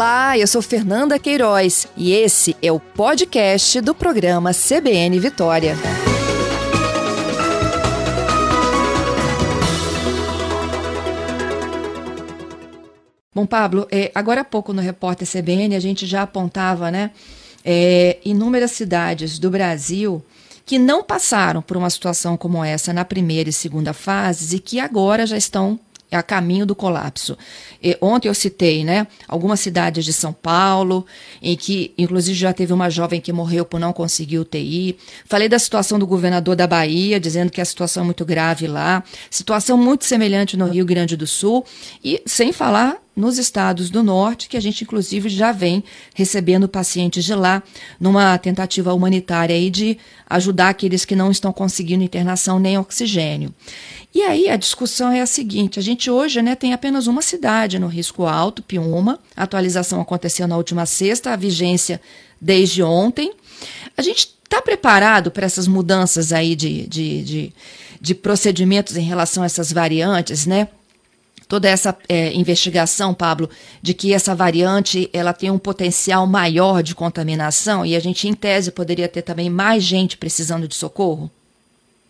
Olá, eu sou Fernanda Queiroz e esse é o podcast do programa CBN Vitória. Bom, Pablo, é, agora há pouco no repórter CBN a gente já apontava, né, é, inúmeras cidades do Brasil que não passaram por uma situação como essa na primeira e segunda fases e que agora já estão a caminho do colapso. E ontem eu citei, né, algumas cidades de São Paulo, em que, inclusive, já teve uma jovem que morreu por não conseguir UTI. Falei da situação do governador da Bahia, dizendo que a situação é muito grave lá. Situação muito semelhante no Rio Grande do Sul. E sem falar nos estados do norte, que a gente inclusive já vem recebendo pacientes de lá, numa tentativa humanitária aí de ajudar aqueles que não estão conseguindo internação nem oxigênio. E aí a discussão é a seguinte: a gente hoje né, tem apenas uma cidade no risco alto, Piuma. A atualização aconteceu na última sexta, a vigência desde ontem. A gente está preparado para essas mudanças aí de, de, de, de procedimentos em relação a essas variantes, né? Toda essa é, investigação, Pablo, de que essa variante ela tem um potencial maior de contaminação e a gente, em tese, poderia ter também mais gente precisando de socorro?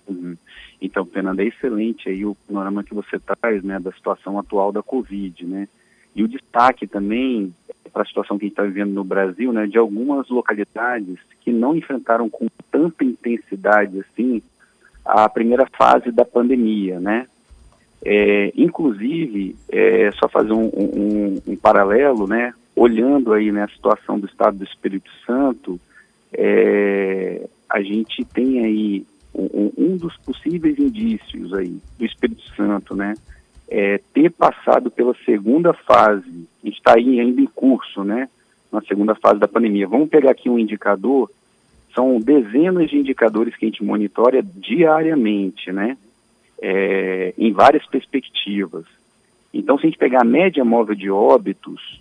Uhum. Então, Fernanda, é excelente aí o panorama que você traz, né, da situação atual da Covid, né? E o destaque também para a situação que a gente está vivendo no Brasil, né, de algumas localidades que não enfrentaram com tanta intensidade assim a primeira fase da pandemia, né? É, inclusive, é, só fazer um, um, um, paralelo, né, olhando aí né, a situação do estado do Espírito Santo, é, a gente tem aí um, um, dos possíveis indícios aí do Espírito Santo, né, é ter passado pela segunda fase, a gente está aí ainda em curso, né, na segunda fase da pandemia. Vamos pegar aqui um indicador, são dezenas de indicadores que a gente monitora diariamente, né, é, em várias perspectivas. Então, se a gente pegar a média móvel de óbitos,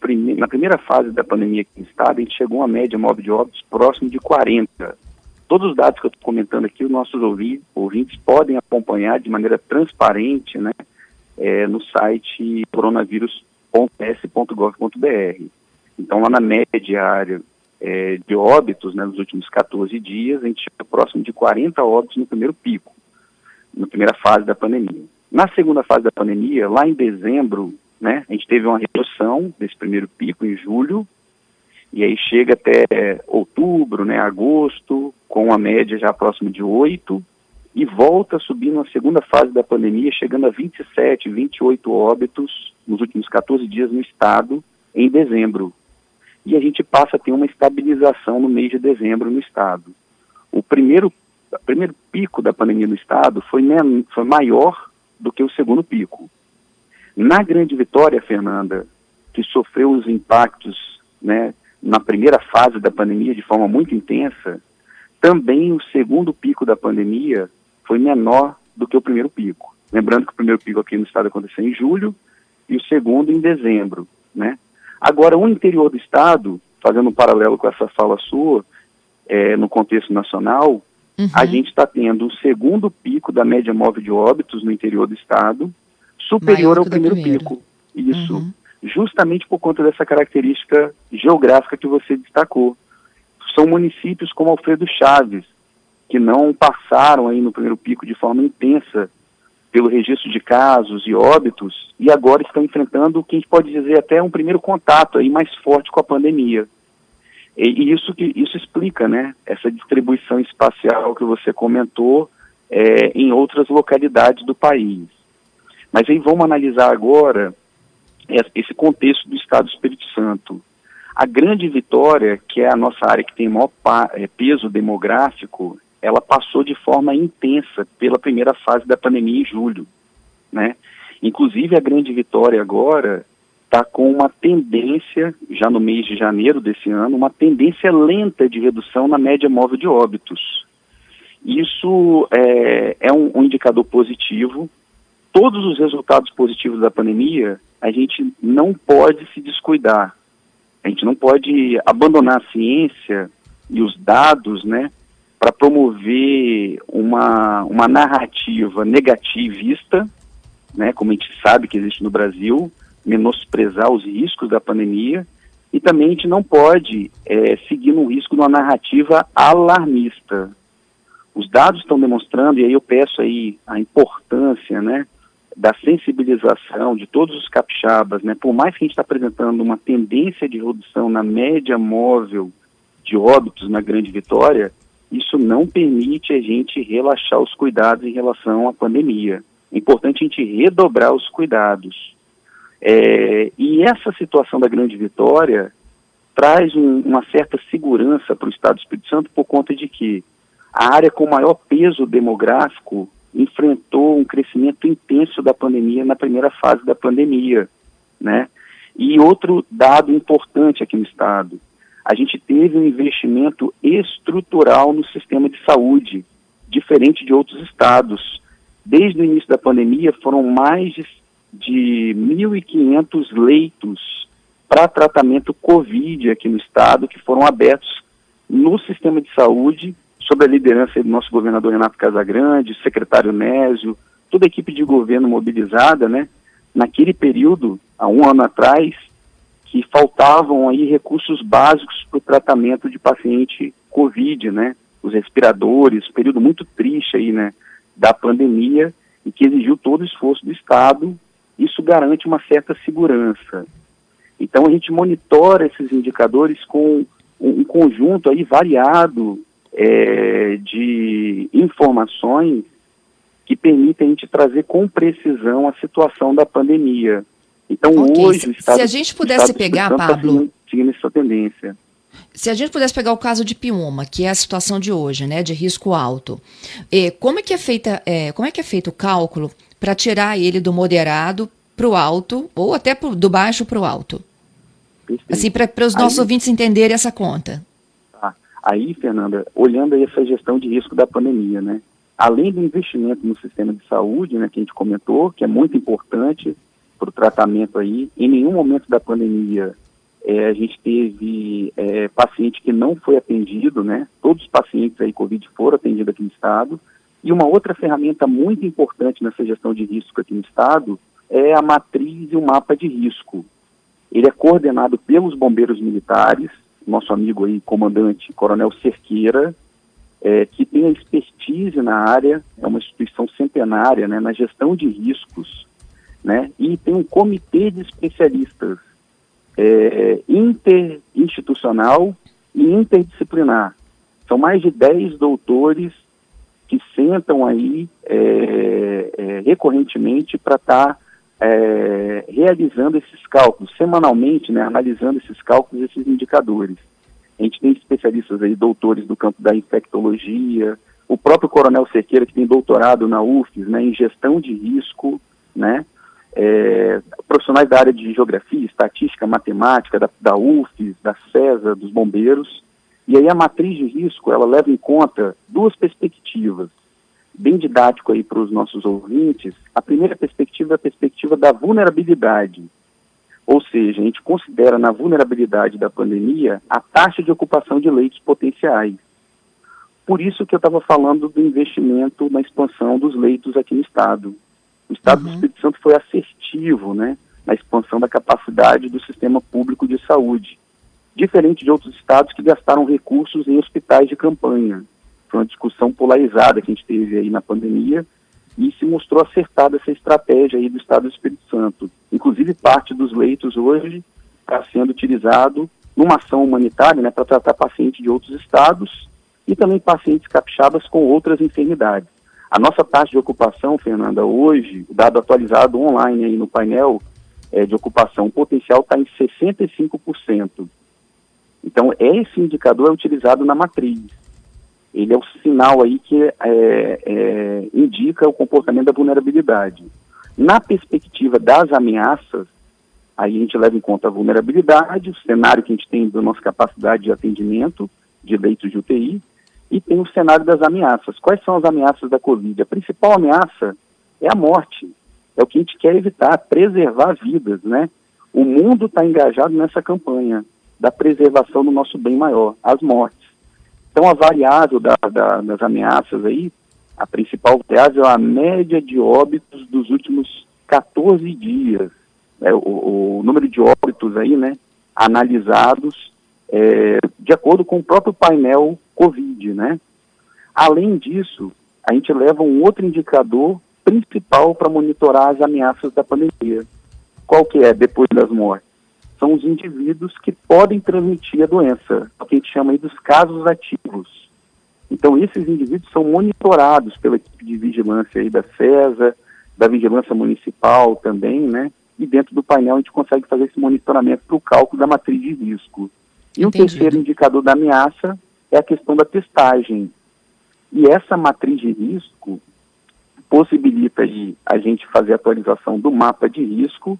prime na primeira fase da pandemia aqui no estado, a gente chegou a uma média móvel de óbitos próximo de 40. Todos os dados que eu estou comentando aqui, os nossos ouvintes, podem acompanhar de maneira transparente né, é, no site coronavírus.s.gov.br. Então, lá na média diária é, de óbitos, né, nos últimos 14 dias, a gente chegou próximo de 40 óbitos no primeiro pico na primeira fase da pandemia. Na segunda fase da pandemia, lá em dezembro, né, a gente teve uma redução desse primeiro pico em julho, e aí chega até outubro, né, agosto, com uma média já próxima de 8, e volta a subir na segunda fase da pandemia, chegando a 27, 28 óbitos nos últimos 14 dias no estado, em dezembro. E a gente passa a ter uma estabilização no mês de dezembro no estado. O primeiro o primeiro pico da pandemia no estado foi, foi maior do que o segundo pico. Na Grande Vitória, Fernanda, que sofreu os impactos né, na primeira fase da pandemia de forma muito intensa, também o segundo pico da pandemia foi menor do que o primeiro pico. Lembrando que o primeiro pico aqui no estado aconteceu em julho e o segundo em dezembro, né? Agora, o interior do estado, fazendo um paralelo com essa fala sua, é, no contexto nacional, Uhum. A gente está tendo o segundo pico da média móvel de óbitos no interior do estado, superior ao primeiro, pico. Isso. Uhum. Justamente por conta dessa característica geográfica que você destacou. São municípios como Alfredo Chaves, que não passaram aí no primeiro pico de forma intensa pelo registro de casos e óbitos e agora estão enfrentando o que a gente pode dizer até um primeiro contato aí mais forte com a pandemia. E, isso, isso explica né, essa distribuição espacial que você comentou é, em outras localidades do país. Mas aí vamos analisar agora esse contexto do Estado do Espírito Santo. A grande vitória, que é a nossa área que tem maior é, peso demográfico, ela passou de forma intensa pela primeira fase da pandemia em julho, né? Inclusive a grande vitória agora está com uma tendência, já no mês de janeiro desse ano, uma tendência lenta de redução na média móvel de óbitos. Isso é, é um, um indicador positivo. Todos os resultados positivos da pandemia, a gente não pode se descuidar. A gente não pode abandonar a ciência e os dados, né, para promover uma, uma narrativa negativista, né, como a gente sabe que existe no Brasil, menosprezar os riscos da pandemia e também a gente não pode é, seguir no risco de uma narrativa alarmista. Os dados estão demonstrando, e aí eu peço aí a importância, né, da sensibilização de todos os capixabas, né, por mais que a gente está apresentando uma tendência de redução na média móvel de óbitos na Grande Vitória, isso não permite a gente relaxar os cuidados em relação à pandemia. É importante a gente redobrar os cuidados. É, e essa situação da Grande Vitória traz um, uma certa segurança para o Estado do Espírito Santo por conta de que a área com maior peso demográfico enfrentou um crescimento intenso da pandemia na primeira fase da pandemia, né? E outro dado importante aqui no estado, a gente teve um investimento estrutural no sistema de saúde, diferente de outros estados. Desde o início da pandemia foram mais de de 1.500 leitos para tratamento Covid aqui no estado, que foram abertos no sistema de saúde, sob a liderança do nosso governador Renato Casagrande, secretário Nésio, toda a equipe de governo mobilizada, né? Naquele período, há um ano atrás, que faltavam aí recursos básicos para o tratamento de paciente Covid, né? Os respiradores, período muito triste aí, né? Da pandemia e que exigiu todo o esforço do Estado isso garante uma certa segurança. Então a gente monitora esses indicadores com um conjunto aí variado é, de informações que permitem a gente trazer com precisão a situação da pandemia. Então okay. hoje o Estado, se a gente pudesse pegar, tá Pablo, tá seguindo essa tendência. Se a gente pudesse pegar o caso de Piuma, que é a situação de hoje, né, de risco alto, e como é que é feita, é, como é que é feito o cálculo para tirar ele do moderado para o alto, ou até pro, do baixo para o alto. Perfeito. Assim, para os nossos aí, ouvintes entenderem essa conta. Tá. Aí, Fernanda, olhando aí essa gestão de risco da pandemia, né? Além do investimento no sistema de saúde, né, que a gente comentou, que é muito importante para o tratamento aí, em nenhum momento da pandemia é, a gente teve é, paciente que não foi atendido, né? Todos os pacientes aí Covid foram atendidos aqui no estado. E uma outra ferramenta muito importante nessa gestão de risco aqui no estado é a matriz e o mapa de risco. Ele é coordenado pelos bombeiros militares, nosso amigo aí, comandante Coronel Cerqueira, é, que tem a expertise na área, é uma instituição centenária né, na gestão de riscos, né, e tem um comitê de especialistas é, interinstitucional e interdisciplinar. São mais de 10 doutores que sentam aí é, é recorrentemente para estar tá é, realizando esses cálculos, semanalmente, né, analisando esses cálculos, esses indicadores. A gente tem especialistas aí, doutores do campo da infectologia, o próprio Coronel Cerqueira, que tem doutorado na UFES, né, em gestão de risco, né, é, profissionais da área de geografia, estatística, matemática, da, da UFES, da CESA, dos bombeiros, e aí a matriz de risco, ela leva em conta duas perspectivas bem didático aí para os nossos ouvintes, a primeira perspectiva é a perspectiva da vulnerabilidade. Ou seja, a gente considera na vulnerabilidade da pandemia a taxa de ocupação de leitos potenciais. Por isso que eu estava falando do investimento na expansão dos leitos aqui no Estado. O Estado uhum. do Espírito Santo foi assertivo né, na expansão da capacidade do sistema público de saúde, diferente de outros estados que gastaram recursos em hospitais de campanha. Foi uma discussão polarizada que a gente teve aí na pandemia e se mostrou acertada essa estratégia aí do Estado do Espírito Santo. Inclusive, parte dos leitos hoje está sendo utilizado numa ação humanitária né, para tratar pacientes de outros estados e também pacientes capixabas com outras enfermidades. A nossa taxa de ocupação, Fernanda, hoje, o dado atualizado online aí no painel é, de ocupação potencial está em 65%. Então, esse indicador é utilizado na matriz ele é o sinal aí que é, é, indica o comportamento da vulnerabilidade. Na perspectiva das ameaças, aí a gente leva em conta a vulnerabilidade, o cenário que a gente tem da nossa capacidade de atendimento de leitos de UTI, e tem o cenário das ameaças. Quais são as ameaças da Covid? A principal ameaça é a morte. É o que a gente quer evitar, preservar vidas, né? O mundo está engajado nessa campanha da preservação do nosso bem maior, as mortes. Então, a variável da, da, das ameaças aí, a principal variável é a média de óbitos dos últimos 14 dias. é, o, o, número de óbitos aí, né, analisados é, de acordo com o próprio painel COVID, né. Além disso, a gente leva um outro indicador principal para monitorar as ameaças da pandemia. Qual que é, depois das mortes? São os indivíduos que podem transmitir a doença, o que a gente chama aí dos casos ativos. Então, esses indivíduos são monitorados pela equipe de vigilância aí da CESA, da vigilância municipal também, né? E dentro do painel a gente consegue fazer esse monitoramento para o cálculo da matriz de risco. E o terceiro indicador da ameaça é a questão da testagem. E essa matriz de risco possibilita aí a gente fazer a atualização do mapa de risco,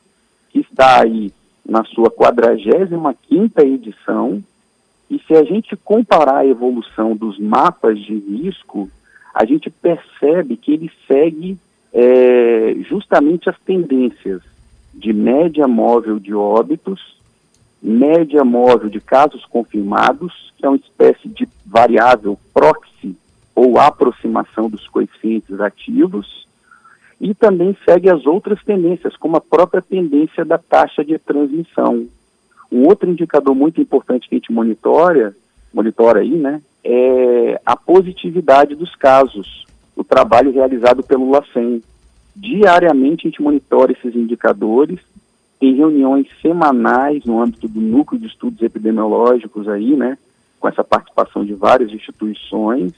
que está aí na sua 45ª edição, e se a gente comparar a evolução dos mapas de risco, a gente percebe que ele segue é, justamente as tendências de média móvel de óbitos, média móvel de casos confirmados, que é uma espécie de variável proxy ou aproximação dos coeficientes ativos, e também segue as outras tendências, como a própria tendência da taxa de transmissão. Um outro indicador muito importante que a gente monitora, monitora aí, né, é a positividade dos casos, o trabalho realizado pelo LACEN. Diariamente a gente monitora esses indicadores, tem reuniões semanais no âmbito do núcleo de estudos epidemiológicos aí, né, com essa participação de várias instituições,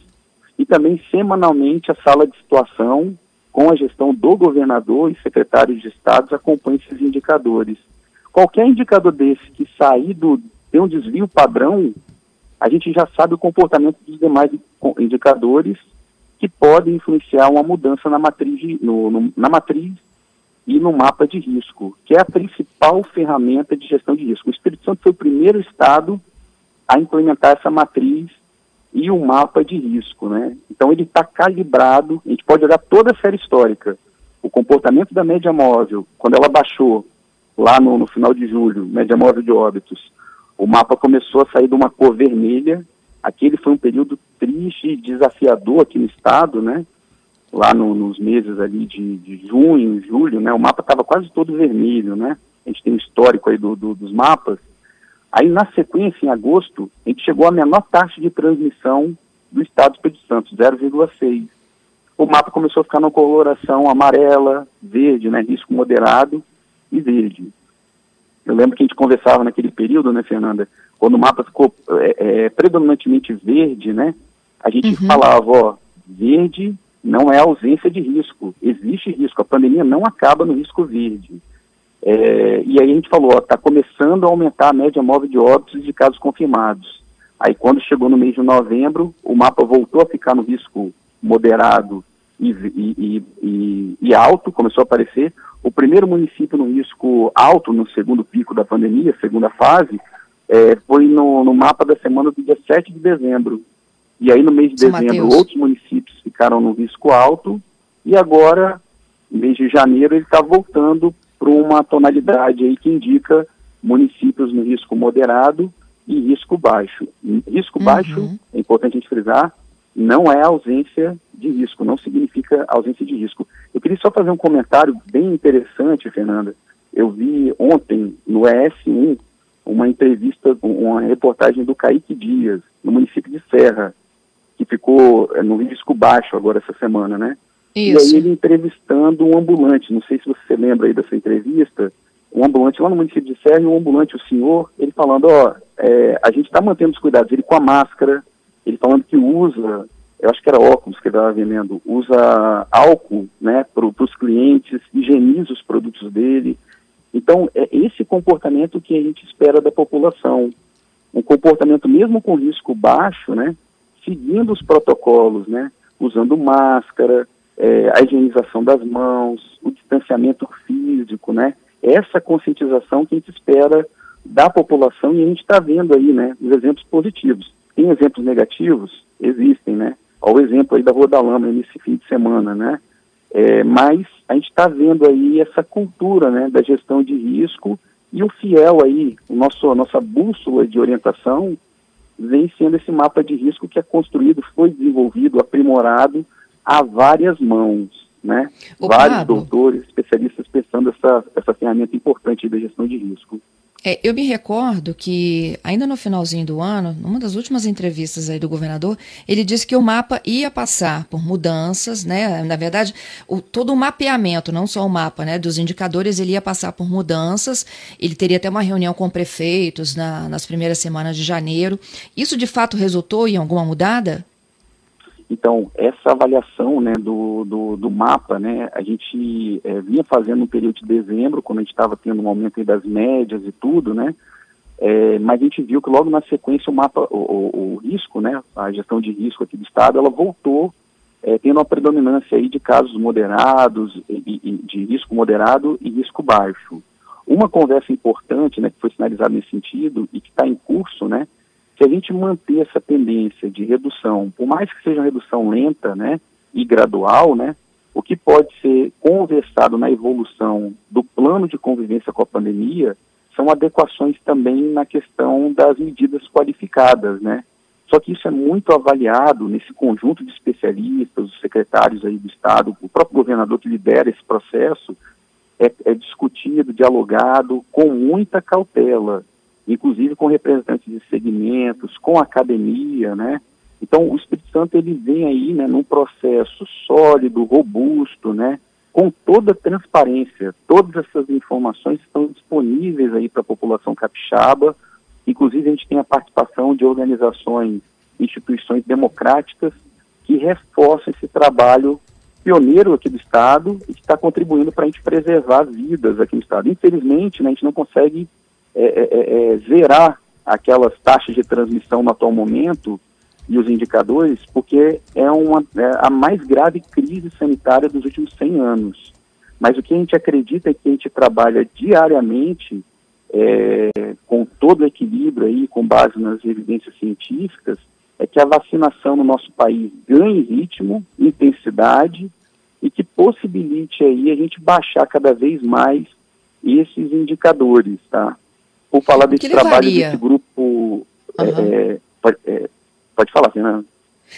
e também semanalmente a sala de situação com a gestão do governador e secretários de estados acompanha esses indicadores. Qualquer indicador desse que sair do ter um desvio padrão, a gente já sabe o comportamento dos demais indicadores que podem influenciar uma mudança na matriz, no, no, na matriz e no mapa de risco, que é a principal ferramenta de gestão de risco. O Espírito Santo foi o primeiro estado a implementar essa matriz e o mapa de risco, né? Então ele está calibrado, a gente pode olhar toda a série histórica, o comportamento da média móvel, quando ela baixou lá no, no final de julho, média móvel de óbitos, o mapa começou a sair de uma cor vermelha. Aquele foi um período triste e desafiador aqui no estado, né? Lá no, nos meses ali de, de, junho, julho, né? O mapa estava quase todo vermelho, né? A gente tem um histórico aí do, do, dos mapas. Aí, na sequência, em agosto, a gente chegou à menor taxa de transmissão do estado do Espírito Santo, 0,6. O mapa começou a ficar na coloração amarela, verde, né? Risco moderado e verde. Eu lembro que a gente conversava naquele período, né, Fernanda, quando o mapa ficou é, é, predominantemente verde, né, a gente uhum. falava, ó, verde não é ausência de risco, existe risco, a pandemia não acaba no risco verde. É, e aí a gente falou, está começando a aumentar a média móvel de óbitos e de casos confirmados. Aí quando chegou no mês de novembro, o mapa voltou a ficar no risco moderado e, e, e, e alto, começou a aparecer. O primeiro município no risco alto, no segundo pico da pandemia, segunda fase, é, foi no, no, mapa da semana do dia 7 de dezembro. E aí, no mês de São dezembro, Mateus. outros municípios ficaram no risco alto, e agora, no mês de janeiro, ele está voltando para uma tonalidade aí que indica municípios no risco moderado e risco baixo. Risco uhum. baixo, é importante a gente frisar, não é ausência de risco, não significa ausência de risco. Eu queria só fazer um comentário bem interessante, Fernanda. Eu vi ontem no ES1 uma entrevista, uma reportagem do Kaique Dias, no município de Serra, que ficou é, no risco baixo agora essa semana, né? Isso. E aí ele entrevistando um ambulante, não sei se você lembra aí dessa entrevista, um ambulante lá no município de Serra, um ambulante, o senhor, ele falando, ó, é, a gente está mantendo os cuidados, ele com a máscara, ele falando que usa eu acho que era óculos que ele estava vendendo, usa álcool né, para os clientes, higieniza os produtos dele. Então, é esse comportamento que a gente espera da população. Um comportamento mesmo com risco baixo, né, seguindo os protocolos, né, usando máscara, é, a higienização das mãos, o distanciamento físico, né, essa conscientização que a gente espera da população e a gente está vendo aí, né, os exemplos positivos. Tem exemplos negativos? Existem, né? Olha o exemplo aí da Rua da Lama nesse fim de semana, né? É, mas a gente está vendo aí essa cultura né, da gestão de risco e o fiel aí, o nosso, nossa bússola de orientação vem sendo esse mapa de risco que é construído, foi desenvolvido, aprimorado a várias mãos. né? Vários Pablo. doutores, especialistas pensando essa, essa ferramenta importante da gestão de risco. É, eu me recordo que, ainda no finalzinho do ano, numa das últimas entrevistas aí do governador, ele disse que o mapa ia passar por mudanças, né? Na verdade, o, todo o mapeamento, não só o mapa, né? Dos indicadores, ele ia passar por mudanças. Ele teria até uma reunião com prefeitos na, nas primeiras semanas de janeiro. Isso, de fato, resultou em alguma mudada? Então, essa avaliação né, do, do, do mapa, né, a gente é, vinha fazendo no período de dezembro, quando a gente estava tendo um aumento das médias e tudo, né, é, mas a gente viu que logo na sequência o mapa, o, o, o, risco, né, a gestão de risco aqui do Estado, ela voltou é, tendo uma predominância aí de casos moderados, e, e, de risco moderado e risco baixo. Uma conversa importante, né, que foi sinalizada nesse sentido e que está em curso, né, se a gente manter essa tendência de redução, por mais que seja uma redução lenta, né, e gradual, né, o que pode ser conversado na evolução do plano de convivência com a pandemia são adequações também na questão das medidas qualificadas, né? Só que isso é muito avaliado nesse conjunto de especialistas, os secretários aí do Estado, o próprio governador que lidera esse processo, é, é discutido, dialogado com muita cautela inclusive com representantes de segmentos, com academia, né? Então, o Espírito Santo ele vem aí, né, num processo sólido, robusto, né, com toda transparência. Todas essas informações estão disponíveis aí para a população capixaba. Inclusive, a gente tem a participação de organizações, instituições democráticas que reforçam esse trabalho pioneiro aqui do Estado e que está contribuindo para a gente preservar vidas aqui no Estado. Infelizmente, né, a gente não consegue é, é, é, é, zerar aquelas taxas de transmissão no atual momento e os indicadores, porque é, uma, é a mais grave crise sanitária dos últimos 100 anos. Mas o que a gente acredita é que a gente trabalha diariamente com todo o equilíbrio aí, com base nas evidências científicas, é que a vacinação no nosso país ganhe ritmo, intensidade e que possibilite aí a gente baixar cada vez mais esses indicadores, tá? Por falar desse trabalho desse grupo. Uhum. É, pode, é, pode falar, Fernanda.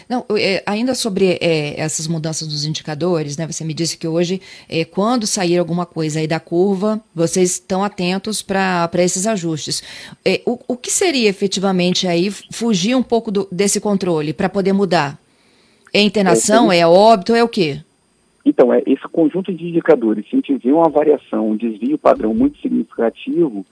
Não, é, ainda sobre é, essas mudanças dos indicadores, né? Você me disse que hoje, é, quando sair alguma coisa aí da curva, vocês estão atentos para esses ajustes. É, o, o que seria efetivamente aí fugir um pouco do, desse controle para poder mudar? É internação, é, é óbito, é o quê? Então, é esse conjunto de indicadores, se a gente vê uma variação, um desvio padrão muito significativo,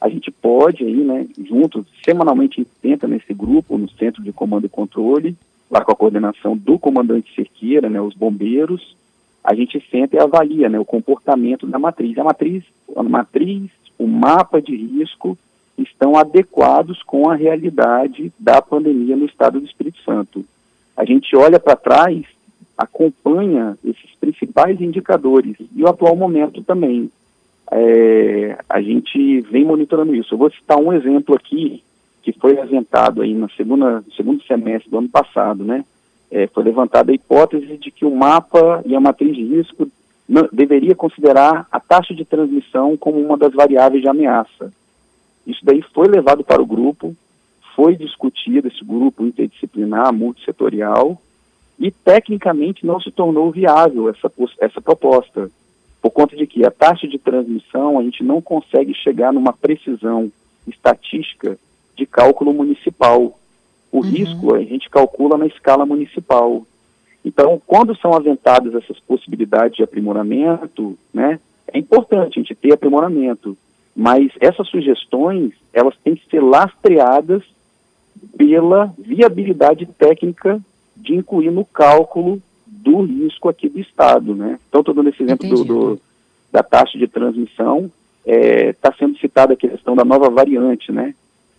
a gente pode aí, né, juntos, semanalmente tenta nesse grupo, no Centro de Comando e Controle, lá com a coordenação do comandante Cerqueira, né, os bombeiros, a gente senta e avalia, né, o comportamento da matriz. A matriz, a matriz, o mapa de risco estão adequados com a realidade da pandemia no estado do Espírito Santo. A gente olha para trás, acompanha esses principais indicadores e o atual momento também é, a gente vem monitorando isso. Eu vou citar um exemplo aqui que foi apresentado aí no segunda, segundo semestre do ano passado, né? É, foi levantada a hipótese de que o mapa e a matriz de risco não, deveria considerar a taxa de transmissão como uma das variáveis de ameaça. Isso daí foi levado para o grupo, foi discutido esse grupo interdisciplinar, multissetorial, e tecnicamente não se tornou viável essa, essa proposta por conta de que a taxa de transmissão a gente não consegue chegar numa precisão estatística de cálculo municipal. O uhum. risco a gente calcula na escala municipal. Então, quando são aventadas essas possibilidades de aprimoramento, né, é importante a gente ter aprimoramento, mas essas sugestões, elas têm que ser lastreadas pela viabilidade técnica de incluir no cálculo do risco aqui do Estado, né? Então, estou dando esse exemplo do, do, da taxa de transmissão, está é, tá sendo citada a questão da nova variante, né?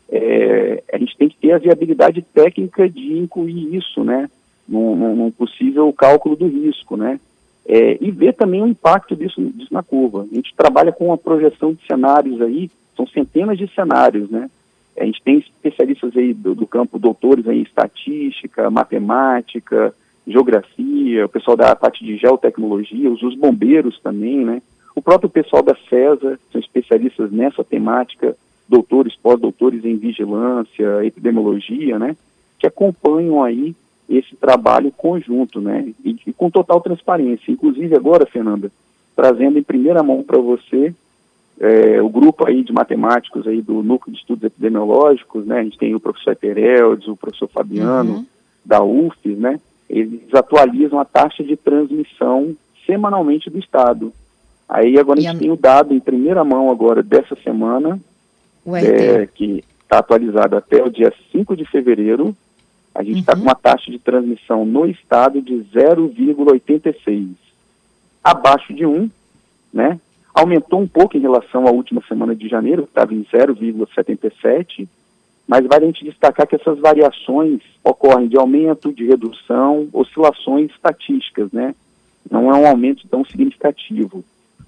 É, a gente tem que ter a viabilidade técnica de incluir isso, né? Num, num possível cálculo do risco, né? É, e ver também o impacto disso, disso na curva. A gente trabalha com uma projeção de cenários aí, são centenas de cenários, né? A gente tem especialistas aí do, do campo, doutores em estatística, matemática, geografia, o pessoal da parte de geotecnologia, os, os bombeiros também, né? O próprio pessoal da CESA, são especialistas nessa temática, doutores, pós-doutores em vigilância, epidemiologia, né? Que acompanham aí esse trabalho conjunto, né? E, e, com total transparência. Inclusive agora, Fernanda, trazendo em primeira mão para você é, o grupo aí de matemáticos aí do Núcleo de Estudos Epidemiológicos, né? A gente tem o professor Etereldes, o professor Fabiano, uhum. da UFES, né? Eles atualizam a taxa de transmissão semanalmente do Estado. Aí agora a gente tem o dado em primeira mão agora dessa semana, é, que está atualizado até o dia 5 de fevereiro, a gente está uhum. com uma taxa de transmissão no estado de 0,86, abaixo de 1, né? Aumentou um pouco em relação à última semana de janeiro, que estava em 0,77, mas vale a gente destacar que essas variações ocorrem de aumento, de redução, oscilações estatísticas, né? Não é um aumento tão significativo.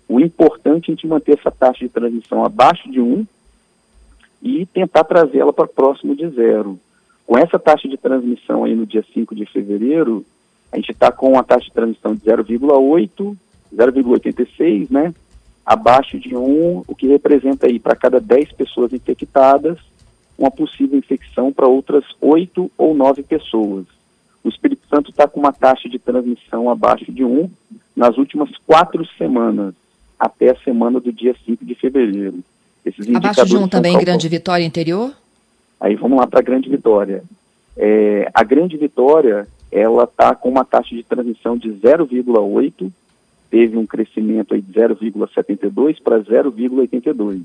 O importante é a gente manter essa taxa de transmissão abaixo de 1 e tentar trazê-la para próximo de zero. Com essa taxa de transmissão aí no dia 5 de fevereiro, a gente está com uma taxa de transmissão de 0,8, 0,86, né? Abaixo de 1, o que representa aí para cada 10 pessoas infectadas, uma possível infecção para outras 8 ou 9 pessoas. O Espírito Santo está com uma taxa de transmissão abaixo de 1 nas últimas quatro semanas, até a semana do dia 5 de fevereiro. Esses abaixo de 1 também Grande Vitória interior? Aí vamos lá para a Grande Vitória. É, a Grande Vitória, ela está com uma taxa de transmissão de 0,8, teve um crescimento aí de 0,72 para 0,82.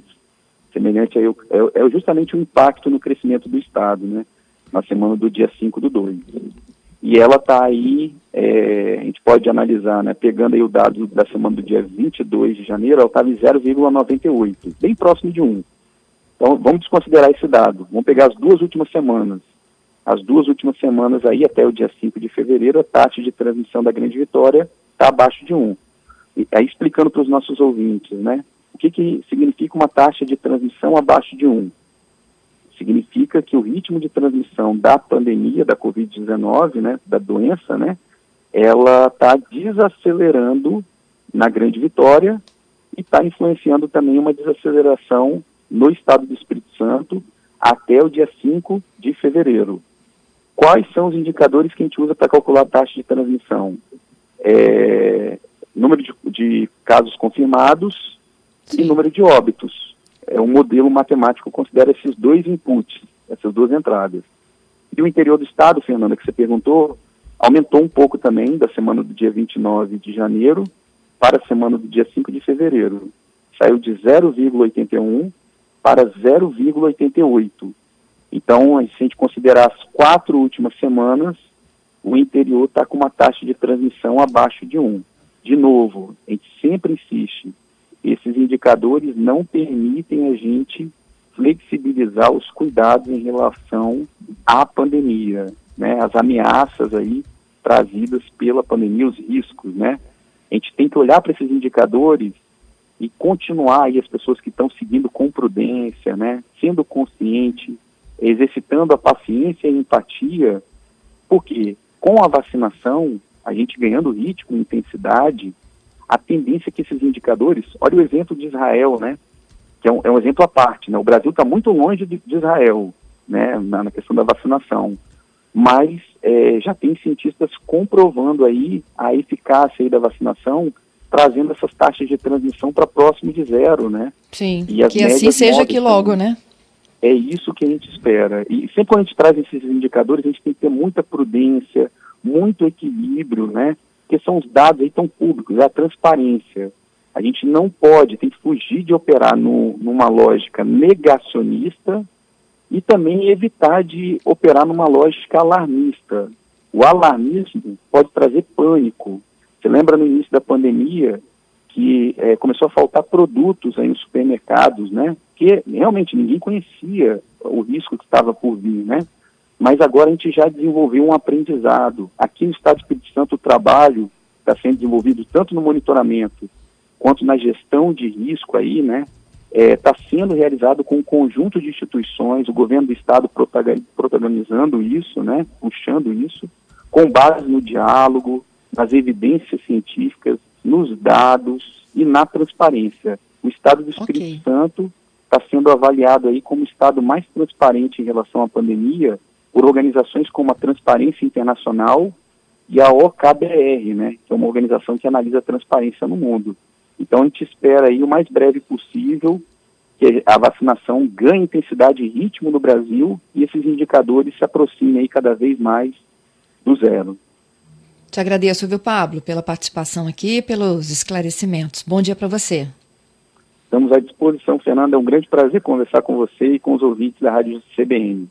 Semelhante aí, é, é justamente o impacto no crescimento do Estado, né? Na semana do dia 5 do 2. E ela está aí, é, a gente pode analisar, né, pegando aí o dado da semana do dia 22 de janeiro, ela estava em 0,98, bem próximo de 1. Então, vamos desconsiderar esse dado. Vamos pegar as duas últimas semanas. As duas últimas semanas aí, até o dia 5 de fevereiro, a taxa de transmissão da Grande Vitória está abaixo de 1. E, aí, explicando para os nossos ouvintes, né? O que, que significa uma taxa de transmissão abaixo de 1? Significa que o ritmo de transmissão da pandemia, da Covid-19, né, da doença, né, ela está desacelerando na Grande Vitória e está influenciando também uma desaceleração no estado do Espírito Santo até o dia 5 de fevereiro. Quais são os indicadores que a gente usa para calcular a taxa de transmissão? É, número de, de, casos confirmados Sim. e número de óbitos. É, um modelo matemático considera esses dois inputs, essas duas entradas. E o interior do estado, Fernanda, que você perguntou, aumentou um pouco também da semana do dia 29 de janeiro para a semana do dia 5 de fevereiro. Saiu de 0,81 para 0,88. Então, se a gente considerar as quatro últimas semanas, o interior está com uma taxa de transmissão abaixo de 1. De novo, a gente sempre insiste, esses indicadores não permitem a gente flexibilizar os cuidados em relação à pandemia, né, as ameaças aí trazidas pela pandemia, os riscos, né? A gente tem que olhar para esses indicadores e continuar aí as pessoas que estão seguindo com prudência, né, sendo consciente, exercitando a paciência e a empatia, porque com a vacinação, a gente ganhando ritmo e intensidade, a tendência é que esses indicadores, olha o exemplo de Israel, né, que é um, é um exemplo à parte, né, o Brasil está muito longe de, de Israel, né, na, na, questão da vacinação, mas é, já tem cientistas comprovando aí a eficácia aí da vacinação trazendo essas taxas de transmissão para próximo de zero, né? Sim, e que assim seja aqui logo, né? É isso que a gente espera. E sempre quando a gente traz esses indicadores, a gente tem que ter muita prudência, muito equilíbrio, né? Porque são os dados aí tão públicos, a transparência. A gente não pode, tem que fugir de operar no, numa lógica negacionista e também evitar de operar numa lógica alarmista. O alarmismo pode trazer pânico, você lembra no início da pandemia que é, começou a faltar produtos aí nos supermercados, né? Que realmente ninguém conhecia o risco que estava por vir, né? Mas agora a gente já desenvolveu um aprendizado. Aqui no Estado do Espírito Santo o trabalho está sendo desenvolvido tanto no monitoramento quanto na gestão de risco aí, né? Está é, sendo realizado com um conjunto de instituições, o governo do estado protagonizando isso, né? Puxando isso, com base no diálogo, nas evidências científicas, nos dados e na transparência. O Estado do Espírito okay. Santo está sendo avaliado aí como o Estado mais transparente em relação à pandemia por organizações como a Transparência Internacional e a OKBR, né, que é uma organização que analisa a transparência no mundo. Então a gente espera aí o mais breve possível que a vacinação ganhe intensidade e ritmo no Brasil e esses indicadores se aproximem aí cada vez mais do zero. Te agradeço, viu, Pablo, pela participação aqui, pelos esclarecimentos. Bom dia para você. Estamos à disposição, Fernanda. É um grande prazer conversar com você e com os ouvintes da Rádio CBN.